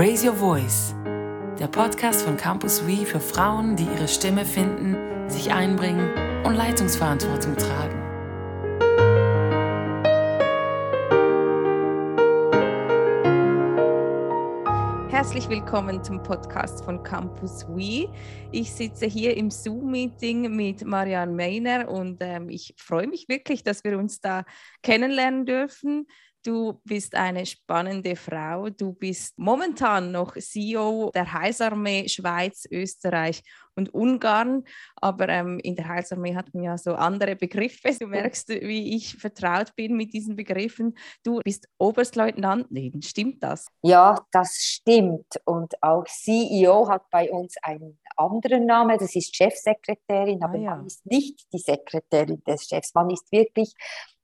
Raise Your Voice, der Podcast von Campus We für Frauen, die ihre Stimme finden, sich einbringen und Leitungsverantwortung tragen. Herzlich willkommen zum Podcast von Campus We. Ich sitze hier im Zoom-Meeting mit Marianne Meiner und ähm, ich freue mich wirklich, dass wir uns da kennenlernen dürfen. Du bist eine spannende Frau. Du bist momentan noch CEO der Heilsarmee Schweiz, Österreich und Ungarn. Aber ähm, in der Heilsarmee hat man ja so andere Begriffe. Du merkst, wie ich vertraut bin mit diesen Begriffen. Du bist Oberstleutnantin. Stimmt das? Ja, das stimmt. Und auch CEO hat bei uns einen anderen Namen. Das ist Chefsekretärin, aber ah, ja. man ist nicht die Sekretärin des Chefs. Man ist wirklich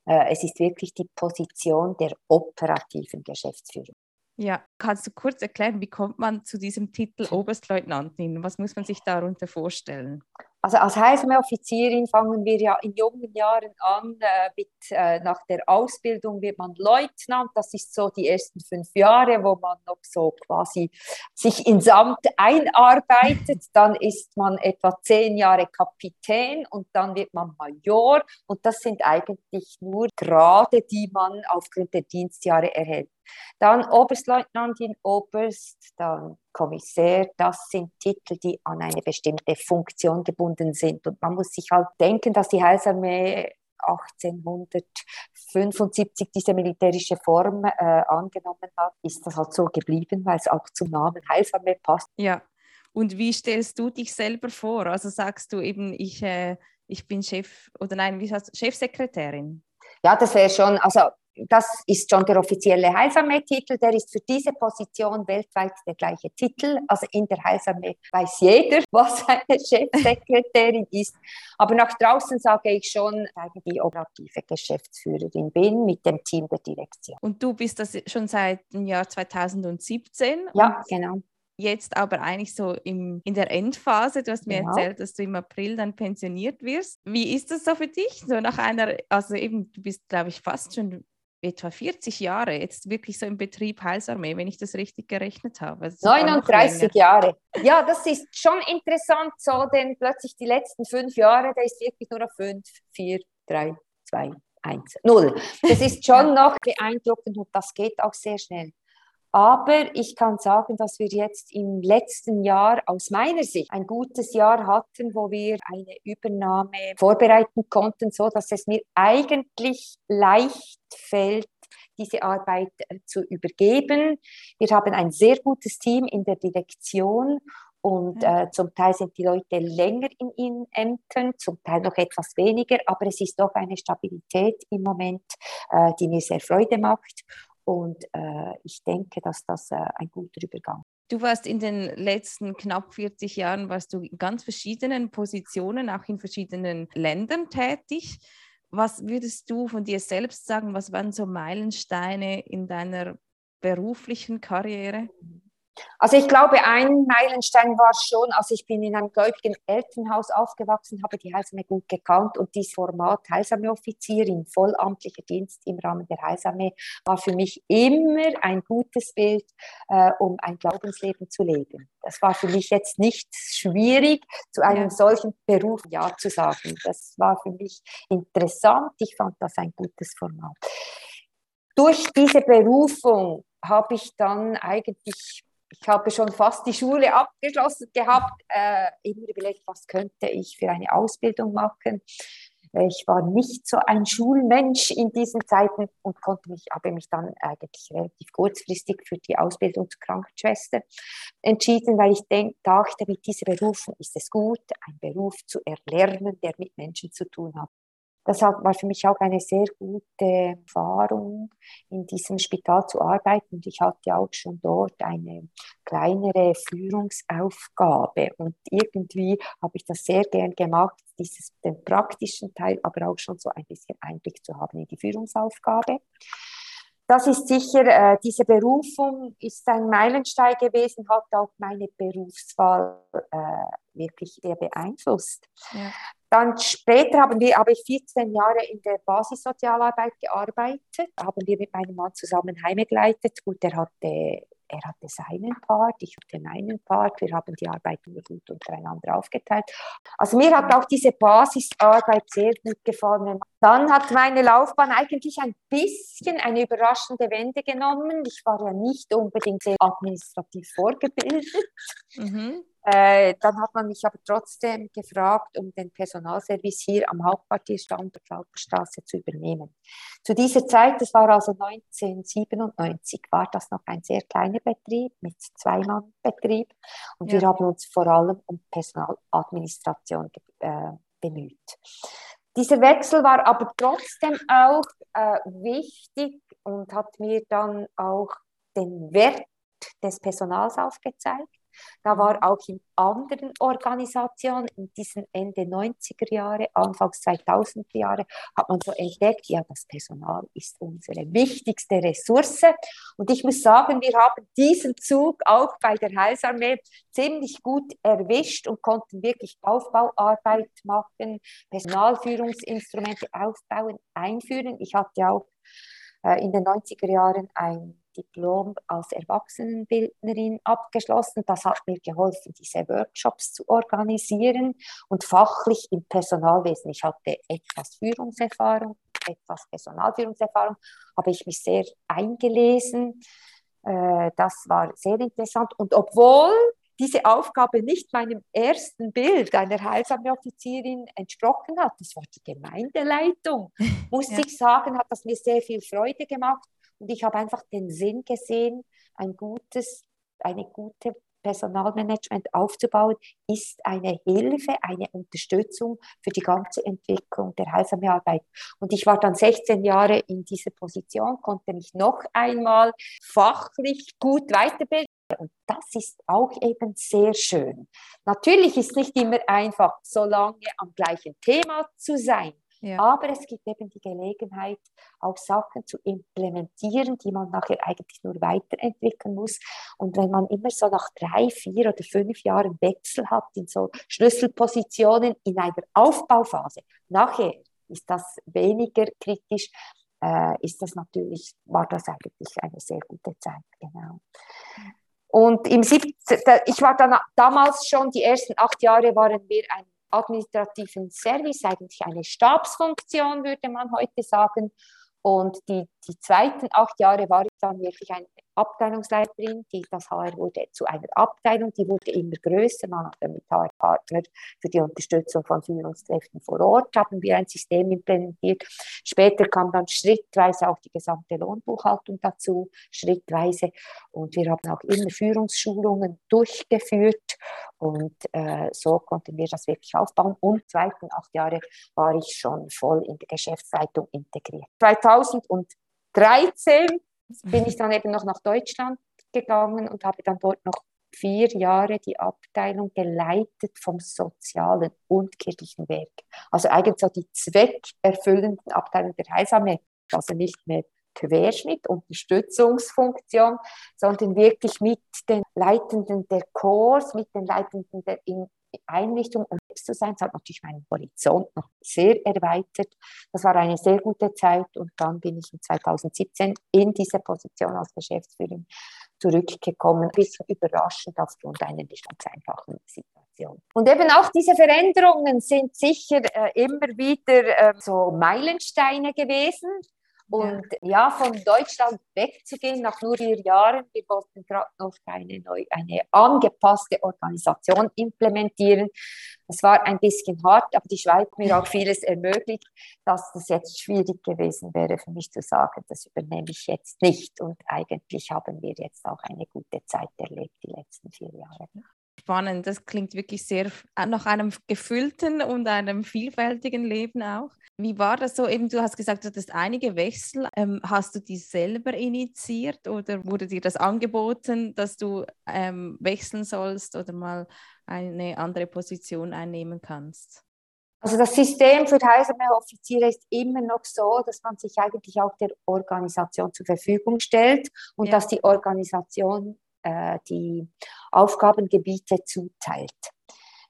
es ist wirklich die Position der operativen Geschäftsführung. Ja, kannst du kurz erklären, wie kommt man zu diesem Titel Oberstleutnantin? Was muss man sich darunter vorstellen? Also als Heilsarmee-Offizierin fangen wir ja in jungen Jahren an. Äh, mit, äh, nach der Ausbildung wird man Leutnant. Das ist so die ersten fünf Jahre, wo man noch so quasi sich ins Amt einarbeitet. Dann ist man etwa zehn Jahre Kapitän und dann wird man Major. Und das sind eigentlich nur Grade, die man aufgrund der Dienstjahre erhält. Dann Oberstleutnantin, Oberst, dann Kommissär, das sind Titel, die an eine bestimmte Funktion gebunden sind. Und man muss sich halt denken, dass die Heilsarmee 1875 diese militärische Form äh, angenommen hat, ist das halt so geblieben, weil es auch zum Namen Heilsarmee passt. Ja, und wie stellst du dich selber vor? Also sagst du eben, ich, äh, ich bin Chef oder nein, wie heißt Chefsekretärin? Ja, das wäre schon, also das ist schon der offizielle Heilsarmee-Titel, der ist für diese Position weltweit der gleiche Titel. Also in der Heilsarmee weiß jeder, was eine Chefsekretärin ist. Aber nach draußen sage ich schon, dass ich die operative Geschäftsführerin bin mit dem Team der Direktion. Und du bist das schon seit dem Jahr 2017? Ja, genau jetzt aber eigentlich so im, in der Endphase. Du hast mir genau. erzählt, dass du im April dann pensioniert wirst. Wie ist das so für dich? So nach einer, also eben, du bist, glaube ich, fast schon etwa 40 Jahre jetzt wirklich so im Betrieb Heilsarmee, wenn ich das richtig gerechnet habe. 39 Jahre. Ja, das ist schon interessant so, denn plötzlich die letzten fünf Jahre, da ist wirklich nur noch fünf, vier, drei, zwei, eins, null. Das ist schon noch beeindruckend und das geht auch sehr schnell. Aber ich kann sagen, dass wir jetzt im letzten Jahr aus meiner Sicht ein gutes Jahr hatten, wo wir eine Übernahme vorbereiten konnten, so dass es mir eigentlich leicht fällt, diese Arbeit äh, zu übergeben. Wir haben ein sehr gutes Team in der Direktion und äh, zum Teil sind die Leute länger in ihren Ämtern, zum Teil noch etwas weniger, aber es ist doch eine Stabilität im Moment, äh, die mir sehr Freude macht. Und äh, ich denke, dass das äh, ein guter Übergang Du warst in den letzten knapp 40 Jahren, warst du in ganz verschiedenen Positionen, auch in verschiedenen Ländern tätig. Was würdest du von dir selbst sagen? Was waren so Meilensteine in deiner beruflichen Karriere? Also ich glaube, ein Meilenstein war schon, also ich bin in einem gläubigen Elternhaus aufgewachsen, habe die Heilsarmee gut gekannt und dieses Format Heilsarmee-Offizierin, vollamtlicher Dienst im Rahmen der Heilsarmee, war für mich immer ein gutes Bild, äh, um ein Glaubensleben zu leben. Das war für mich jetzt nicht schwierig, zu einem ja. solchen Beruf Ja zu sagen. Das war für mich interessant. Ich fand das ein gutes Format. Durch diese Berufung habe ich dann eigentlich ich habe schon fast die Schule abgeschlossen gehabt, äh, immer überlegt, was könnte ich für eine Ausbildung machen. Ich war nicht so ein Schulmensch in diesen Zeiten und konnte mich, habe mich dann eigentlich relativ kurzfristig für die Ausbildung zur Krankenschwester entschieden, weil ich denk, dachte, mit dieser Berufung ist es gut, einen Beruf zu erlernen, der mit Menschen zu tun hat das war für mich auch eine sehr gute Erfahrung, in diesem Spital zu arbeiten. Und ich hatte auch schon dort eine kleinere Führungsaufgabe. Und irgendwie habe ich das sehr gern gemacht, dieses, den praktischen Teil, aber auch schon so ein bisschen Einblick zu haben in die Führungsaufgabe. Das ist sicher, äh, diese Berufung ist ein Meilenstein gewesen, hat auch meine Berufswahl äh, wirklich sehr beeinflusst. Ja. Dann später haben wir, habe ich 14 Jahre in der Basissozialarbeit gearbeitet, haben wir mit meinem Mann zusammen Heime geleitet. Gut, er hatte er hatte seinen Part, ich hatte meinen Part, wir haben die Arbeit gut untereinander aufgeteilt. Also mir hat auch diese Basisarbeit sehr gut gefallen. Dann hat meine Laufbahn eigentlich ein bisschen eine überraschende Wende genommen. Ich war ja nicht unbedingt sehr administrativ vorgebildet. Mhm. Äh, dann hat man mich aber trotzdem gefragt, um den Personalservice hier am Hauptquartier Standort Lauterstraße zu übernehmen. Zu dieser Zeit, das war also 1997, war das noch ein sehr kleiner Betrieb mit Zweimann-Betrieb und ja. wir haben uns vor allem um Personaladministration äh, bemüht. Dieser Wechsel war aber trotzdem auch äh, wichtig und hat mir dann auch den Wert des Personals aufgezeigt. Da war auch in anderen Organisationen, in diesen Ende 90er Jahre, Anfangs 2000er Jahre, hat man so entdeckt, ja, das Personal ist unsere wichtigste Ressource. Und ich muss sagen, wir haben diesen Zug auch bei der Heilsarmee ziemlich gut erwischt und konnten wirklich Aufbauarbeit machen, Personalführungsinstrumente aufbauen, einführen. Ich hatte auch in den 90er Jahren ein Diplom als Erwachsenenbildnerin abgeschlossen. Das hat mir geholfen, diese Workshops zu organisieren und fachlich im Personalwesen. Ich hatte etwas Führungserfahrung, etwas Personalführungserfahrung, habe ich mich sehr eingelesen. Äh, das war sehr interessant. Und obwohl diese Aufgabe nicht meinem ersten Bild einer Heilsame-Offizierin entsprochen hat, das war die Gemeindeleitung, muss ja. ich sagen, hat das mir sehr viel Freude gemacht. Und ich habe einfach den Sinn gesehen, ein gutes, eine gute Personalmanagement aufzubauen, ist eine Hilfe, eine Unterstützung für die ganze Entwicklung der Heilsamearbeit. Und ich war dann 16 Jahre in dieser Position, konnte mich noch einmal fachlich gut weiterbilden. Und das ist auch eben sehr schön. Natürlich ist nicht immer einfach, so lange am gleichen Thema zu sein. Ja. Aber es gibt eben die Gelegenheit, auch Sachen zu implementieren, die man nachher eigentlich nur weiterentwickeln muss. Und wenn man immer so nach drei, vier oder fünf Jahren Wechsel hat in so Schlüsselpositionen in einer Aufbauphase, nachher ist das weniger kritisch, äh, ist das natürlich, war das eigentlich eine sehr gute Zeit, genau. Und im 17, ich war dann damals schon, die ersten acht Jahre waren wir ein administrativen Service, eigentlich eine Stabsfunktion, würde man heute sagen. Und die, die zweiten acht Jahre war ich dann wirklich eine Abteilungsleiterin. Die, das HR wurde zu einer Abteilung, die wurde immer größer. Man hat mit HR-Partner für die Unterstützung von Führungskräften vor Ort, haben wir ein System implementiert. Später kam dann schrittweise auch die gesamte Lohnbuchhaltung dazu, schrittweise. Und wir haben auch immer Führungsschulungen durchgeführt. Und äh, so konnten wir das wirklich aufbauen. Und zweiten acht Jahre war ich schon voll in der Geschäftsleitung integriert. 2013 bin ich dann eben noch nach Deutschland gegangen und habe dann dort noch vier Jahre die Abteilung geleitet vom sozialen und kirchlichen Werk. Also eigentlich so die zweckerfüllenden Abteilung der Heilsame, also nicht mehr Querschnitt, Unterstützungsfunktion, sondern wirklich mit den Leitenden der Chors, mit den Leitenden der Einrichtung, selbst zu sein. Es hat natürlich meinen Horizont noch sehr erweitert. Das war eine sehr gute Zeit und dann bin ich in 2017 in diese Position als Geschäftsführerin zurückgekommen. Ein bisschen überraschend aufgrund einer nicht ganz einfachen Situation. Und eben auch diese Veränderungen sind sicher äh, immer wieder äh, so Meilensteine gewesen. Und ja. von Deutschland wegzugehen nach nur vier Jahren, wir wollten gerade noch eine, neu, eine angepasste Organisation implementieren. Das war ein bisschen hart, aber die Schweiz hat mir auch vieles ermöglicht, dass das jetzt schwierig gewesen wäre für mich zu sagen, das übernehme ich jetzt nicht. Und eigentlich haben wir jetzt auch eine gute Zeit erlebt, die letzten vier Jahre spannend. Das klingt wirklich sehr äh, nach einem gefüllten und einem vielfältigen Leben auch. Wie war das so? Eben, du hast gesagt, du hattest einige Wechsel. Ähm, hast du die selber initiiert oder wurde dir das angeboten, dass du ähm, wechseln sollst oder mal eine andere Position einnehmen kannst? Also das System für heilsame Offiziere ist immer noch so, dass man sich eigentlich auch der Organisation zur Verfügung stellt und ja. dass die Organisation äh, die Aufgabengebiete zuteilt.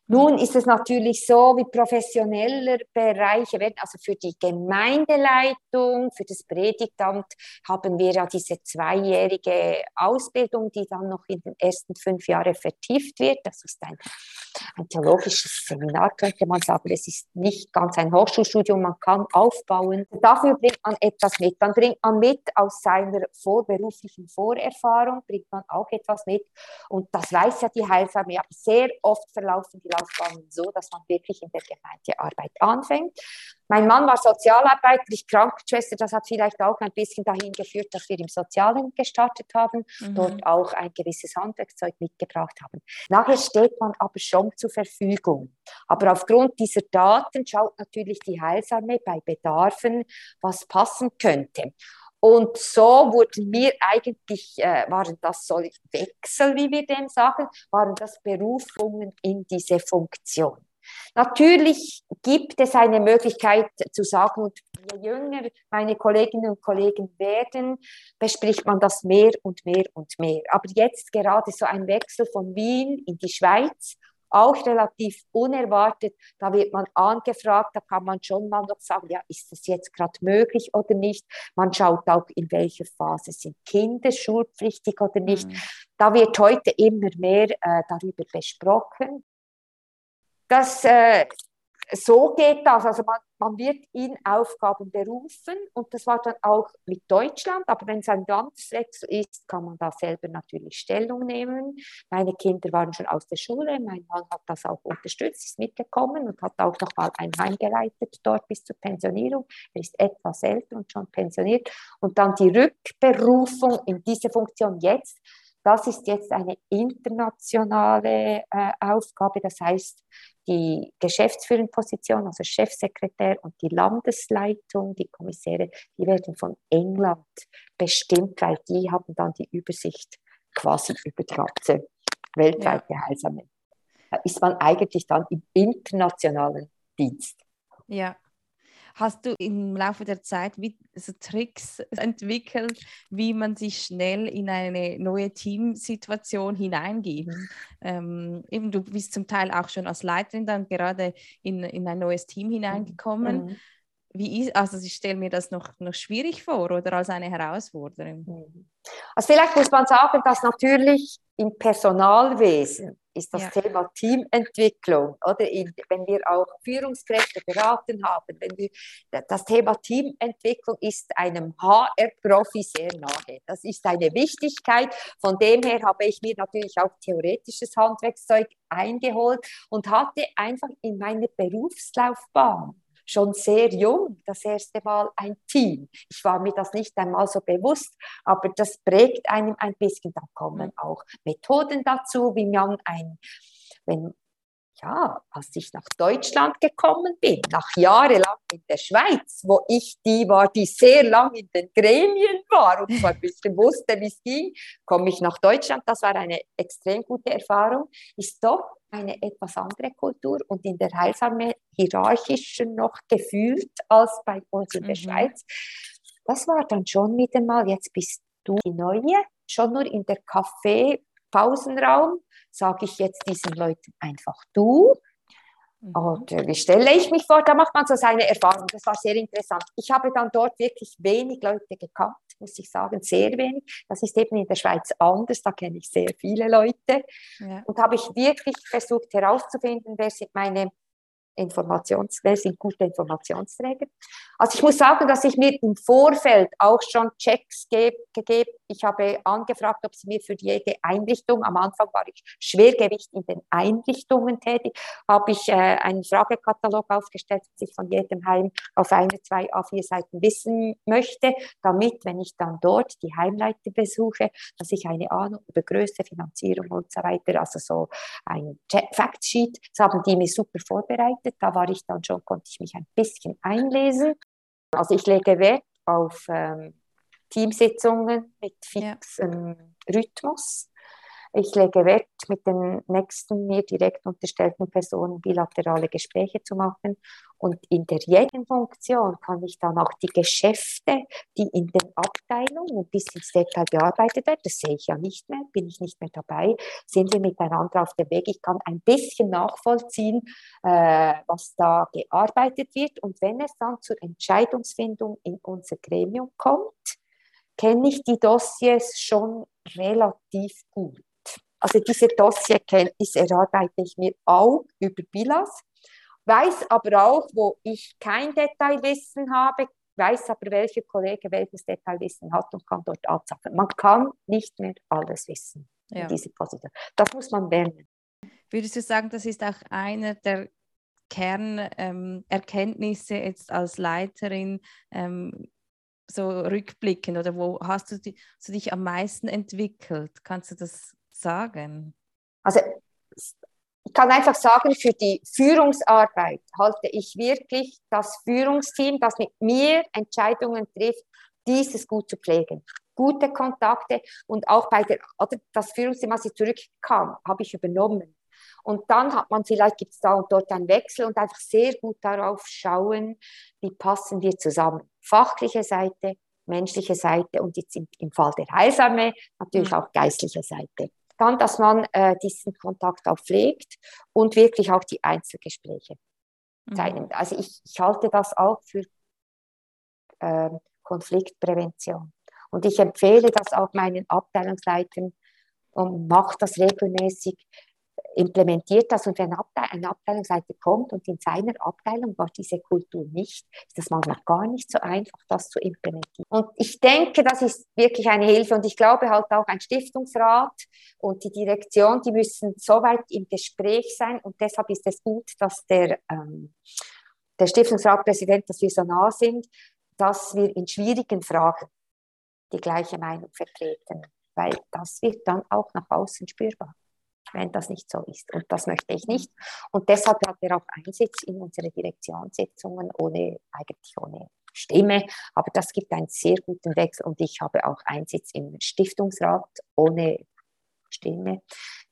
Nun ist es natürlich so, wie professioneller Bereiche werden, also für die Gemeindeleitung, für das Predigtamt haben wir ja diese zweijährige Ausbildung, die dann noch in den ersten fünf Jahren vertieft wird. Das ist ein, ein theologisches Seminar, könnte man sagen. Es ist nicht ganz ein Hochschulstudium, man kann aufbauen. Dafür bringt man etwas mit. Dann bringt man mit aus seiner vorberuflichen Vorerfahrung, bringt man auch etwas mit. Und das weiß ja die Heilsarmee, aber sehr oft verlaufen die Laufbahn so, dass man wirklich in der Gemeindearbeit anfängt. Mein Mann war Sozialarbeiter, ich Krankenschwester. Das hat vielleicht auch ein bisschen dahin geführt, dass wir im Sozialen gestartet haben, mhm. dort auch ein gewisses Handwerkszeug mitgebracht haben. Nachher steht man aber schon zur Verfügung. Aber aufgrund dieser Daten schaut natürlich die Heilsarmee bei Bedarfen, was passen könnte. Und so wurden wir eigentlich, äh, waren das solche Wechsel, wie wir dem sagen, waren das Berufungen in diese Funktion. Natürlich gibt es eine Möglichkeit zu sagen, und je jünger meine Kolleginnen und Kollegen werden, bespricht man das mehr und mehr und mehr. Aber jetzt gerade so ein Wechsel von Wien in die Schweiz auch relativ unerwartet. Da wird man angefragt, da kann man schon mal noch sagen, ja, ist das jetzt gerade möglich oder nicht? Man schaut auch, in welcher Phase sind Kinder schulpflichtig oder nicht. Mhm. Da wird heute immer mehr äh, darüber besprochen. Das äh, so geht das. Also man, man wird in Aufgaben berufen und das war dann auch mit Deutschland. Aber wenn es ein Landeswechsel ist, kann man da selber natürlich Stellung nehmen. Meine Kinder waren schon aus der Schule, mein Mann hat das auch unterstützt, ist mitgekommen und hat auch noch mal ein Heim geleitet dort bis zur Pensionierung. Er ist etwas älter und schon pensioniert. Und dann die Rückberufung in diese Funktion jetzt das ist jetzt eine internationale äh, Aufgabe. Das heißt, die geschäftsführende Position, also Chefsekretär und die Landesleitung, die Kommissäre, die werden von England bestimmt, weil die haben dann die Übersicht quasi über die ganze weltweite ja. Heilsarmee. Da ist man eigentlich dann im internationalen Dienst. Ja, Hast du im Laufe der Zeit wie, so Tricks entwickelt, wie man sich schnell in eine neue Teamsituation hineingeben? Ähm, eben, du bist zum Teil auch schon als Leiterin dann gerade in, in ein neues Team hineingekommen. Mhm. Wie ist, also ich stelle mir das noch, noch schwierig vor oder als eine Herausforderung. Mhm. Also vielleicht muss man sagen, dass natürlich im Personalwesen ist das ja. Thema Teamentwicklung, oder? In, wenn wir auch Führungskräfte beraten haben, wenn wir, das Thema Teamentwicklung ist einem HR-Profi sehr nahe. Das ist eine Wichtigkeit. Von dem her habe ich mir natürlich auch theoretisches Handwerkszeug eingeholt und hatte einfach in meiner Berufslaufbahn schon sehr jung das erste Mal ein Team. Ich war mir das nicht einmal so bewusst, aber das prägt einem ein bisschen. Da kommen auch Methoden dazu, wie man ein, wenn ja, als ich nach Deutschland gekommen bin, nach jahrelang in der Schweiz, wo ich die war, die sehr lang in den Gremien war und zwar ein bisschen wusste, wie es ging, komme ich nach Deutschland. Das war eine extrem gute Erfahrung. Ist doch eine etwas andere Kultur und in der Heilsarmee hierarchischer noch gefühlt als bei uns in der mhm. Schweiz. Das war dann schon wieder mal, jetzt bist du die Neue, schon nur in der Kaffee-Pausenraum sage ich jetzt diesen Leuten einfach du. Mhm. Oder wie stelle ich mich vor? Da macht man so seine Erfahrung. Das war sehr interessant. Ich habe dann dort wirklich wenig Leute gekannt, muss ich sagen, sehr wenig. Das ist eben in der Schweiz anders. Da kenne ich sehr viele Leute. Ja. Und habe ich wirklich versucht herauszufinden, wer sind meine Informations, wer sind gute Informationsträger. Also ich muss sagen, dass ich mir im Vorfeld auch schon Checks gegeben, ich habe angefragt, ob sie mir für jede Einrichtung, am Anfang war ich Schwergewicht in den Einrichtungen tätig, habe ich äh, einen Fragekatalog aufgestellt, was ich von jedem Heim auf eine, zwei A4 Seiten wissen möchte, damit, wenn ich dann dort die Heimleiter besuche, dass ich eine Ahnung über Größe, Finanzierung und so weiter, also so ein Factsheet, das haben die mir super vorbereitet, da war ich dann schon, konnte ich mich ein bisschen einlesen. Also ich lege Wert auf ähm, Teamsitzungen mit fixem ja. Rhythmus. Ich lege Wert, mit den nächsten mir direkt unterstellten Personen bilaterale Gespräche zu machen. Und in der jetzigen Funktion kann ich dann auch die Geschäfte, die in den Abteilungen bis ins Detail bearbeitet werden, das sehe ich ja nicht mehr, bin ich nicht mehr dabei, sind wir miteinander auf dem Weg. Ich kann ein bisschen nachvollziehen, äh, was da gearbeitet wird. Und wenn es dann zur Entscheidungsfindung in unser Gremium kommt, kenne ich die Dossiers schon relativ gut. Also diese Dossierkenntnis erarbeite ich mir auch über Bilas, weiß aber auch, wo ich kein Detailwissen habe, weiß aber, welcher Kollege welches Detailwissen hat und kann dort anzapfen. Man kann nicht mehr alles wissen ja. in dieser Position. Das muss man lernen. Würdest du sagen, das ist auch einer der Kernerkenntnisse ähm, jetzt als Leiterin ähm, so rückblickend oder wo hast du, die, du dich am meisten entwickelt? Kannst du das sagen? Also ich kann einfach sagen, für die Führungsarbeit halte ich wirklich das Führungsteam, das mit mir Entscheidungen trifft, dieses gut zu pflegen. Gute Kontakte und auch bei der, oder das Führungsteam, als ich zurückkam, habe ich übernommen. Und dann hat man vielleicht, gibt es da und dort einen Wechsel und einfach sehr gut darauf schauen, wie passen wir zusammen. Fachliche Seite, menschliche Seite und jetzt im, im Fall der Heilsarmee natürlich mhm. auch geistliche Seite. Dann, dass man äh, diesen Kontakt auch pflegt und wirklich auch die Einzelgespräche mhm. teilnimmt. Also ich, ich, halte das auch für äh, Konfliktprävention. Und ich empfehle das auch meinen Abteilungsleitern und mache das regelmäßig, implementiert das und wenn eine Abteilungsleiter kommt und in seiner Abteilung war diese Kultur nicht, ist das manchmal gar nicht so einfach, das zu implementieren. Und ich denke, das ist wirklich eine Hilfe und ich glaube halt auch ein Stiftungsrat und die Direktion, die müssen so weit im Gespräch sein und deshalb ist es gut, dass der, ähm, der Stiftungsratpräsident, dass wir so nah sind, dass wir in schwierigen Fragen die gleiche Meinung vertreten, weil das wird dann auch nach außen spürbar wenn das nicht so ist. Und das möchte ich nicht. Und deshalb hat er auch Einsitz in unsere Direktionssitzungen, ohne, eigentlich ohne Stimme. Aber das gibt einen sehr guten Wechsel. Und ich habe auch Einsitz im Stiftungsrat ohne Stimme.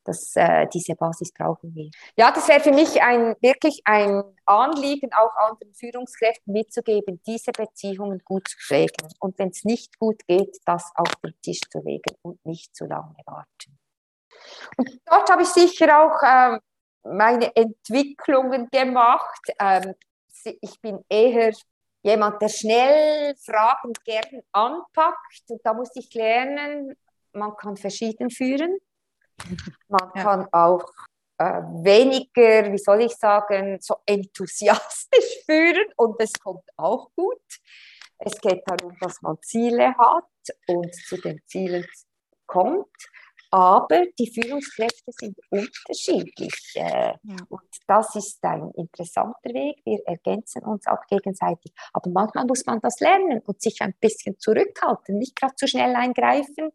Das, äh, diese Basis brauchen wir. Ja, das wäre für mich ein, wirklich ein Anliegen, auch anderen Führungskräften mitzugeben, diese Beziehungen gut zu pflegen. Und wenn es nicht gut geht, das auf den Tisch zu legen und nicht zu lange warten. Und dort habe ich sicher auch ähm, meine Entwicklungen gemacht. Ähm, ich bin eher jemand, der schnell Fragen gern anpackt. Und da musste ich lernen, man kann verschieden führen. Man ja. kann auch äh, weniger, wie soll ich sagen, so enthusiastisch führen und es kommt auch gut. Es geht darum, dass man Ziele hat und zu den Zielen kommt. Aber die Führungskräfte sind unterschiedlich. Äh, ja. Und das ist ein interessanter Weg. Wir ergänzen uns auch gegenseitig. Aber manchmal muss man das lernen und sich ein bisschen zurückhalten, nicht gerade zu schnell eingreifen.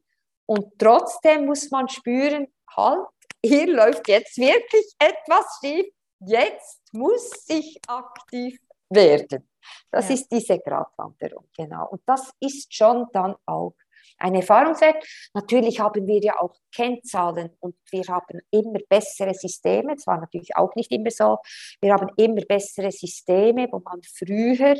Und trotzdem muss man spüren, halt, hier läuft jetzt wirklich etwas schief. Jetzt muss ich aktiv werden. Das ja. ist diese Gratwanderung, genau. Und das ist schon dann auch ein Erfahrungswert. Natürlich haben wir ja auch Kennzahlen und wir haben immer bessere Systeme. Das war natürlich auch nicht immer so. Wir haben immer bessere Systeme, wo man früher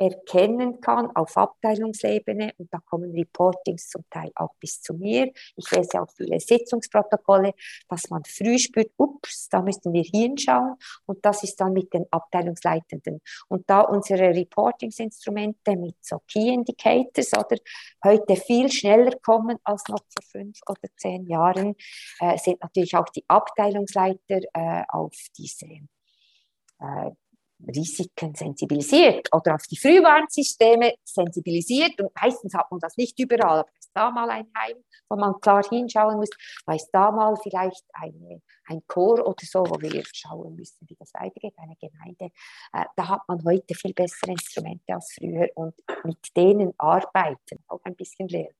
erkennen kann auf Abteilungsebene und da kommen Reportings zum Teil auch bis zu mir. Ich lese auch viele Sitzungsprotokolle, dass man früh spürt, ups, da müssen wir hinschauen und das ist dann mit den Abteilungsleitenden. Und da unsere Reportingsinstrumente mit so Key Indicators oder heute viel schneller kommen als noch vor fünf oder zehn Jahren, äh, sind natürlich auch die Abteilungsleiter äh, auf diese äh, Risiken sensibilisiert oder auf die Frühwarnsysteme sensibilisiert. Und meistens hat man das nicht überall, aber ist da mal ein Heim, wo man klar hinschauen muss, da ist da mal vielleicht eine, ein Chor oder so, wo wir schauen müssen, wie das weitergeht, eine Gemeinde. Äh, da hat man heute viel bessere Instrumente als früher und mit denen arbeiten, auch ein bisschen lernen.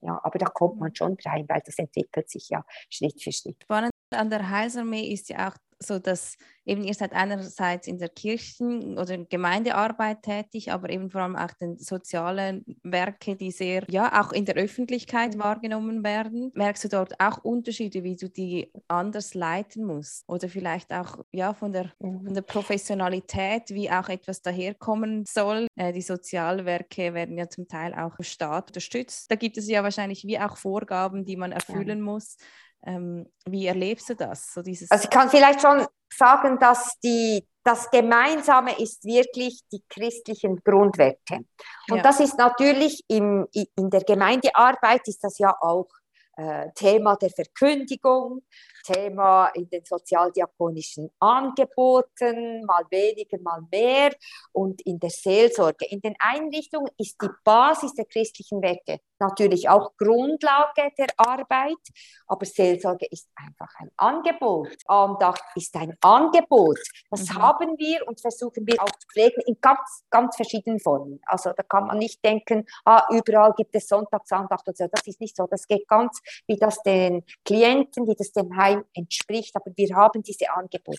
Ja, aber da kommt man schon rein, weil das entwickelt sich ja Schritt für Schritt. Spannend an der Heilsarmee ist ja auch so dass eben ihr seid einerseits in der Kirchen- oder Gemeindearbeit tätig, aber eben vor allem auch den sozialen Werke, die sehr, ja, auch in der Öffentlichkeit mhm. wahrgenommen werden. Merkst du dort auch Unterschiede, wie du die anders leiten musst? Oder vielleicht auch, ja, von der, mhm. von der Professionalität, wie auch etwas daherkommen soll? Äh, die Sozialwerke werden ja zum Teil auch vom Staat unterstützt. Da gibt es ja wahrscheinlich wie auch Vorgaben, die man erfüllen muss. Ähm, wie erlebst du das? So dieses also ich kann vielleicht schon sagen, dass die, das Gemeinsame ist wirklich die christlichen Grundwerte. Und ja. das ist natürlich im, in der Gemeindearbeit ist das ja auch äh, Thema der Verkündigung, Thema in den sozialdiakonischen Angeboten, mal weniger, mal mehr und in der Seelsorge. In den Einrichtungen ist die Basis der christlichen Werte natürlich auch Grundlage der Arbeit, aber Seelsorge ist einfach ein Angebot. Andacht ist ein Angebot. Das mhm. haben wir und versuchen wir auch zu pflegen in ganz, ganz verschiedenen Formen. Also da kann man nicht denken, ah, überall gibt es Sonntagsandacht und so. Das ist nicht so. Das geht ganz, wie das den Klienten, wie das dem Heim entspricht. Aber wir haben diese Angebote.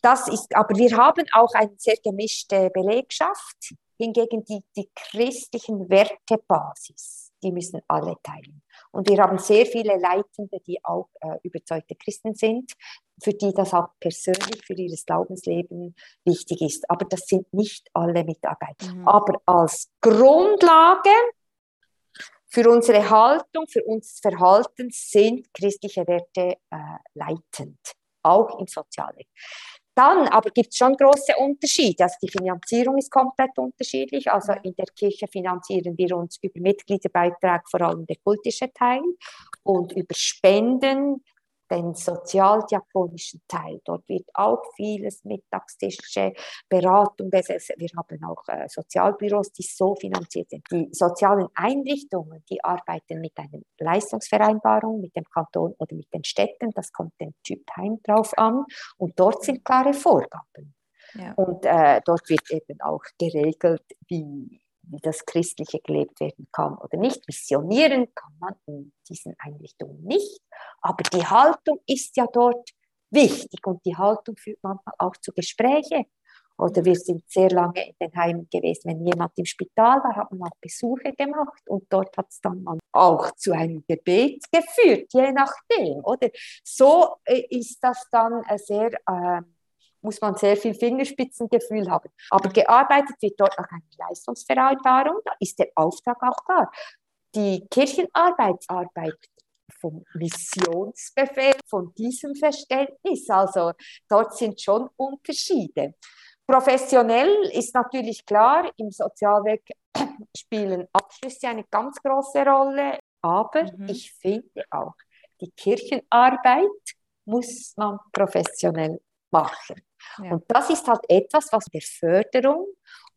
Das ist, aber wir haben auch eine sehr gemischte Belegschaft. Hingegen die, die christlichen Wertebasis, die müssen alle teilen. Und wir haben sehr viele Leitende, die auch äh, überzeugte Christen sind, für die das auch persönlich für ihr Glaubensleben wichtig ist. Aber das sind nicht alle Mitarbeiter. Mhm. Aber als Grundlage für unsere Haltung, für unser Verhalten sind christliche Werte äh, leitend, auch im Sozialrecht. Dann aber gibt es schon große Unterschiede. Also die Finanzierung ist komplett unterschiedlich. Also in der Kirche finanzieren wir uns über Mitgliederbeitrag, vor allem der kultische Teil, und über Spenden den sozialdiakonischen Teil. Dort wird auch vieles Mittagstische, Beratung, wir haben auch äh, Sozialbüros, die so finanziert sind. Die sozialen Einrichtungen, die arbeiten mit einer Leistungsvereinbarung mit dem Kanton oder mit den Städten, das kommt den Typ Heim drauf an und dort sind klare Vorgaben. Ja. Und äh, dort wird eben auch geregelt, wie wie das Christliche gelebt werden kann oder nicht. Missionieren kann man in diesen Einrichtungen nicht, aber die Haltung ist ja dort wichtig und die Haltung führt manchmal auch zu Gesprächen. Oder wir sind sehr lange in den Heimen gewesen. Wenn jemand im Spital war, hat man auch Besuche gemacht und dort hat es dann auch zu einem Gebet geführt, je nachdem. Oder so äh, ist das dann sehr äh, muss man sehr viel Fingerspitzengefühl haben. Aber gearbeitet wird dort nach einer Leistungsvereinbarung, da ist der Auftrag auch klar. Die Kirchenarbeit arbeitet vom Missionsbefehl, von diesem Verständnis. Also dort sind schon Unterschiede. Professionell ist natürlich klar, im Sozialwerk spielen Abschlüsse eine ganz große Rolle, aber mhm. ich finde auch, die Kirchenarbeit muss man professionell machen. Und das ist halt etwas, was der Förderung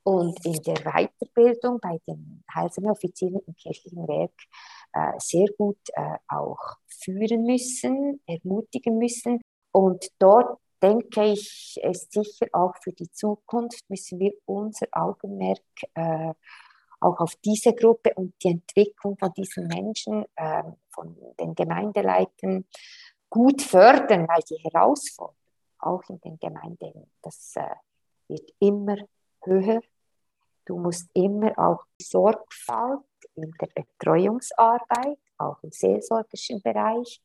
und in der Weiterbildung bei den Heilsarmee-Offizieren im kirchlichen Werk äh, sehr gut äh, auch führen müssen, ermutigen müssen. Und dort denke ich, ist sicher auch für die Zukunft müssen wir unser Augenmerk äh, auch auf diese Gruppe und die Entwicklung von diesen Menschen, äh, von den Gemeindeleitern gut fördern, weil die Herausforderungen auch in den Gemeinden. Das äh, wird immer höher. Du musst immer auch Sorgfalt in der Betreuungsarbeit, auch im seelsorgischen Bereich,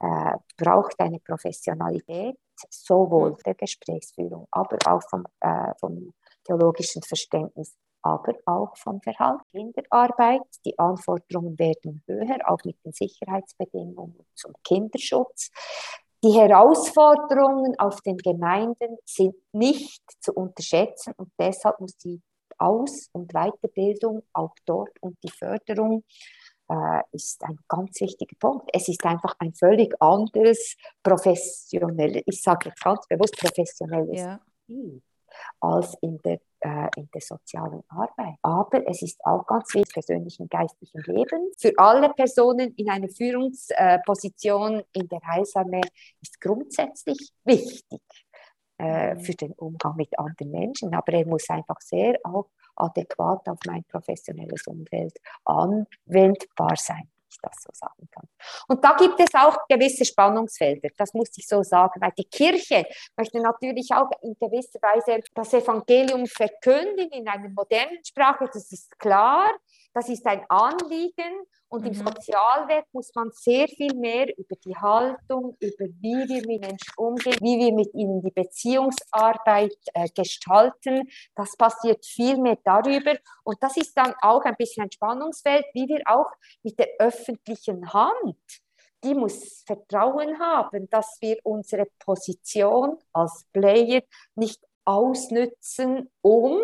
äh, braucht eine Professionalität, sowohl der Gesprächsführung, aber auch vom, äh, vom theologischen Verständnis, aber auch vom Verhalten. Kinderarbeit, die Anforderungen werden höher, auch mit den Sicherheitsbedingungen zum Kinderschutz. Die Herausforderungen auf den Gemeinden sind nicht zu unterschätzen und deshalb muss die Aus- und Weiterbildung auch dort und die Förderung äh, ist ein ganz wichtiger Punkt. Es ist einfach ein völlig anderes professionelles, ich sage ganz bewusst professionelles ja. Als in der äh, in der sozialen Arbeit. Aber es ist auch ganz wichtig persönlichen geistlichen Leben. Für alle Personen in einer Führungsposition in der Heilsarmee ist grundsätzlich wichtig äh, mhm. für den Umgang mit anderen Menschen. Aber er muss einfach sehr auch adäquat auf mein professionelles Umfeld anwendbar sein. Ich das so sagen kann. Und da gibt es auch gewisse Spannungsfelder, das muss ich so sagen, weil die Kirche möchte natürlich auch in gewisser Weise das Evangelium verkündigen in einer modernen Sprache, das ist klar, das ist ein Anliegen und mhm. im Sozialwerk muss man sehr viel mehr über die Haltung, über wie wir mit Menschen umgehen, wie wir mit ihnen die Beziehungsarbeit äh, gestalten. Das passiert viel mehr darüber. Und das ist dann auch ein bisschen ein Spannungsfeld, wie wir auch mit der öffentlichen Hand die muss Vertrauen haben, dass wir unsere Position als Player nicht ausnützen, um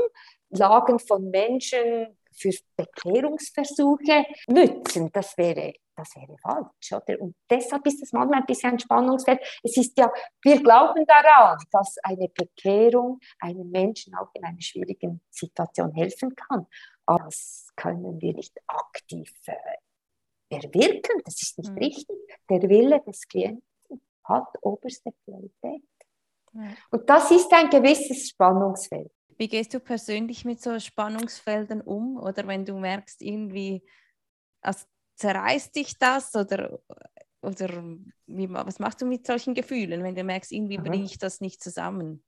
Lagen von Menschen für Bekehrungsversuche nützen. Das wäre, das wäre falsch. Oder? Und deshalb ist es manchmal ein bisschen ein Spannungsfeld. Es ist ja, wir glauben daran, dass eine Bekehrung einem Menschen auch in einer schwierigen Situation helfen kann. Aber das können wir nicht aktiv äh, erwirken. Das ist nicht mhm. richtig. Der Wille des Klienten hat oberste Priorität. Und das ist ein gewisses Spannungsfeld. Wie gehst du persönlich mit so Spannungsfeldern um? Oder wenn du merkst, irgendwie also zerreißt dich das oder, oder wie, was machst du mit solchen Gefühlen, wenn du merkst, irgendwie mhm. bringe ich das nicht zusammen?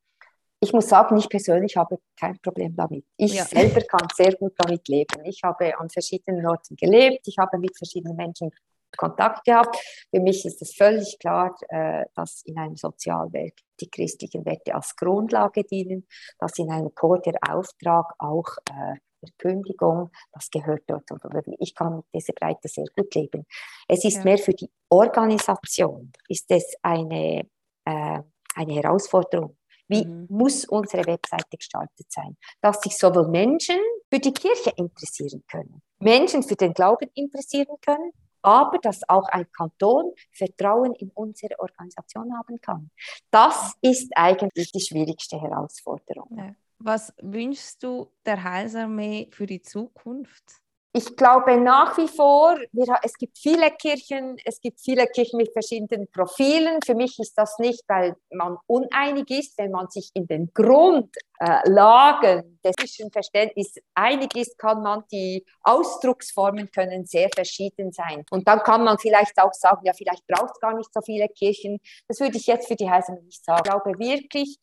Ich muss sagen, ich persönlich habe kein Problem damit. Ich ja. selber kann sehr gut damit leben. Ich habe an verschiedenen Orten gelebt, ich habe mit verschiedenen Menschen Kontakt gehabt. Für mich ist es völlig klar, äh, dass in einem Sozialwerk die christlichen Werte als Grundlage dienen, dass in einem Chor der Auftrag auch äh, der Kündigung, das gehört dort. Ich kann mit dieser Breite sehr gut leben. Es ist ja. mehr für die Organisation, ist es eine, äh, eine Herausforderung. Wie mhm. muss unsere Webseite gestaltet sein, dass sich sowohl Menschen für die Kirche interessieren können, Menschen für den Glauben interessieren können, aber dass auch ein Kanton Vertrauen in unsere Organisation haben kann. Das ist eigentlich die schwierigste Herausforderung. Was wünschst du der Heilsarmee für die Zukunft? Ich glaube nach wie vor, wir, es gibt viele Kirchen, es gibt viele Kirchen mit verschiedenen Profilen. Für mich ist das nicht, weil man uneinig ist, wenn man sich in den Grundlagen äh, des christlichen Verständnisses einig ist, kann man die Ausdrucksformen können sehr verschieden sein. Und dann kann man vielleicht auch sagen, ja, vielleicht braucht es gar nicht so viele Kirchen. Das würde ich jetzt für die Heilsame nicht sagen. Ich glaube wirklich,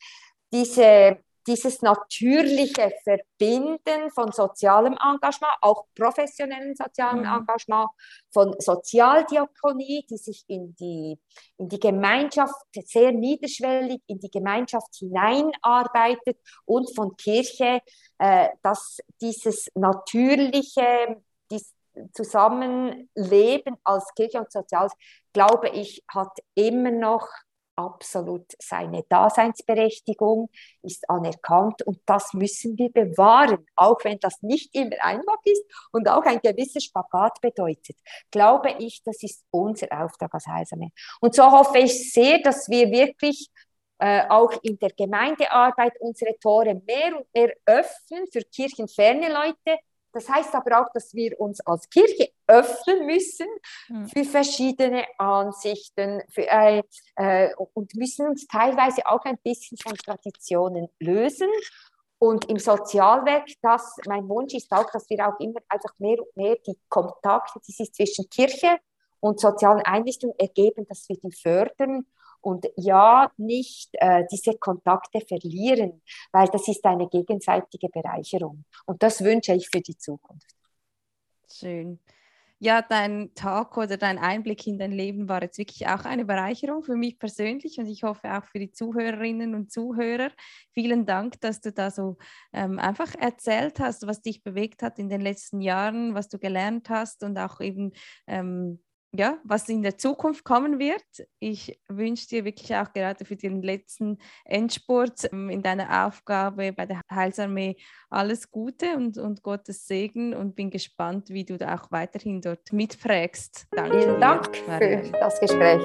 diese dieses natürliche Verbinden von sozialem Engagement, auch professionellem sozialem mhm. Engagement, von Sozialdiakonie, die sich in die, in die Gemeinschaft sehr niederschwellig in die Gemeinschaft hineinarbeitet und von Kirche, äh, dass dieses natürliche, dieses Zusammenleben als Kirche und Soziales, glaube ich, hat immer noch absolut seine Daseinsberechtigung, ist anerkannt und das müssen wir bewahren, auch wenn das nicht immer einfach ist und auch ein gewisser Spagat bedeutet. Glaube ich, das ist unser Auftrag als Heilsame. Und so hoffe ich sehr, dass wir wirklich äh, auch in der Gemeindearbeit unsere Tore mehr und mehr öffnen für kirchenferne Leute, das heißt aber auch, dass wir uns als Kirche öffnen müssen hm. für verschiedene Ansichten für, äh, äh, und müssen uns teilweise auch ein bisschen von Traditionen lösen. Und im Sozialwerk, das, mein Wunsch ist auch, dass wir auch immer einfach mehr und mehr die Kontakte, die sich zwischen Kirche und sozialen Einrichtungen ergeben, dass wir die fördern und ja, nicht äh, diese Kontakte verlieren, weil das ist eine gegenseitige Bereicherung. Und das wünsche ich für die Zukunft. Schön. Ja, dein Talk oder dein Einblick in dein Leben war jetzt wirklich auch eine Bereicherung für mich persönlich und ich hoffe auch für die Zuhörerinnen und Zuhörer. Vielen Dank, dass du da so ähm, einfach erzählt hast, was dich bewegt hat in den letzten Jahren, was du gelernt hast und auch eben ähm, ja, was in der Zukunft kommen wird. Ich wünsche dir wirklich auch gerade für den letzten Endspurt ähm, in deiner Aufgabe bei der Heilsarmee alles Gute und, und Gottes Segen und bin gespannt, wie du da auch weiterhin dort mitprägst. Danke. Vielen Dank dir, für das Gespräch.